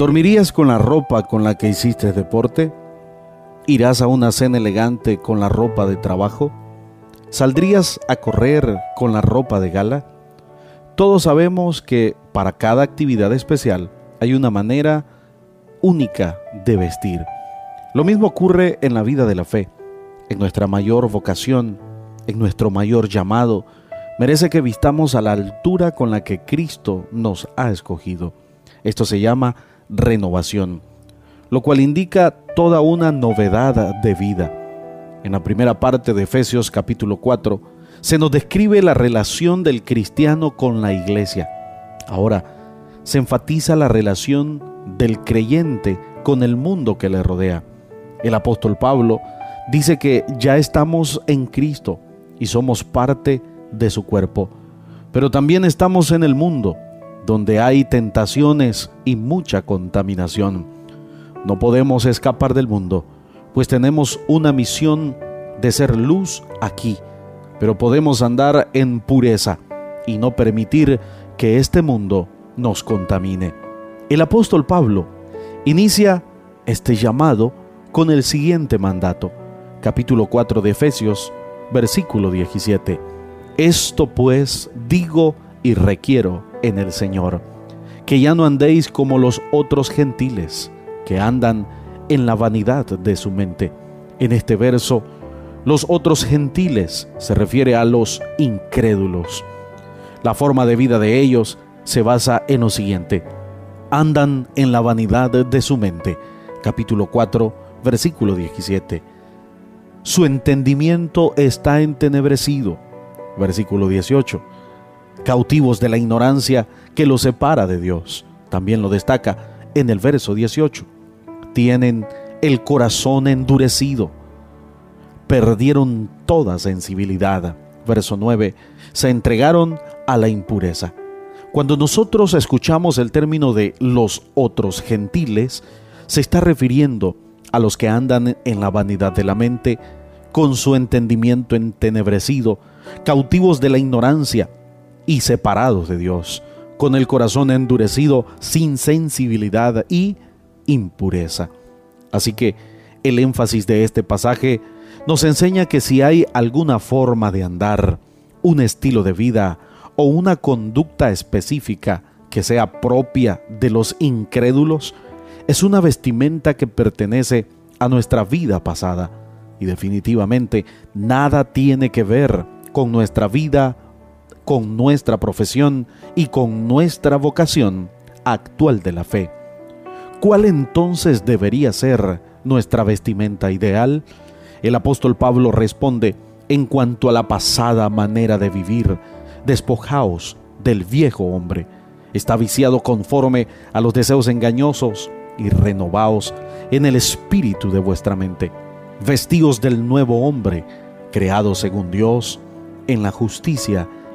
¿Dormirías con la ropa con la que hiciste deporte? ¿Irás a una cena elegante con la ropa de trabajo? ¿Saldrías a correr con la ropa de gala? Todos sabemos que para cada actividad especial hay una manera única de vestir. Lo mismo ocurre en la vida de la fe. En nuestra mayor vocación, en nuestro mayor llamado, merece que vistamos a la altura con la que Cristo nos ha escogido. Esto se llama renovación, lo cual indica toda una novedad de vida. En la primera parte de Efesios capítulo 4 se nos describe la relación del cristiano con la iglesia. Ahora, se enfatiza la relación del creyente con el mundo que le rodea. El apóstol Pablo dice que ya estamos en Cristo y somos parte de su cuerpo, pero también estamos en el mundo donde hay tentaciones y mucha contaminación. No podemos escapar del mundo, pues tenemos una misión de ser luz aquí, pero podemos andar en pureza y no permitir que este mundo nos contamine. El apóstol Pablo inicia este llamado con el siguiente mandato, capítulo 4 de Efesios, versículo 17. Esto pues digo y requiero en el Señor, que ya no andéis como los otros gentiles, que andan en la vanidad de su mente. En este verso, los otros gentiles se refiere a los incrédulos. La forma de vida de ellos se basa en lo siguiente. Andan en la vanidad de su mente. Capítulo 4, versículo 17. Su entendimiento está entenebrecido. Versículo 18 cautivos de la ignorancia que los separa de Dios. También lo destaca en el verso 18. Tienen el corazón endurecido, perdieron toda sensibilidad. Verso 9, se entregaron a la impureza. Cuando nosotros escuchamos el término de los otros gentiles, se está refiriendo a los que andan en la vanidad de la mente, con su entendimiento entenebrecido, cautivos de la ignorancia, y separados de Dios, con el corazón endurecido, sin sensibilidad y impureza. Así que el énfasis de este pasaje nos enseña que si hay alguna forma de andar, un estilo de vida o una conducta específica que sea propia de los incrédulos, es una vestimenta que pertenece a nuestra vida pasada y definitivamente nada tiene que ver con nuestra vida con nuestra profesión y con nuestra vocación actual de la fe. ¿Cuál entonces debería ser nuestra vestimenta ideal? El apóstol Pablo responde, en cuanto a la pasada manera de vivir, despojaos del viejo hombre. Está viciado conforme a los deseos engañosos y renovaos en el espíritu de vuestra mente. Vestíos del nuevo hombre, creado según Dios, en la justicia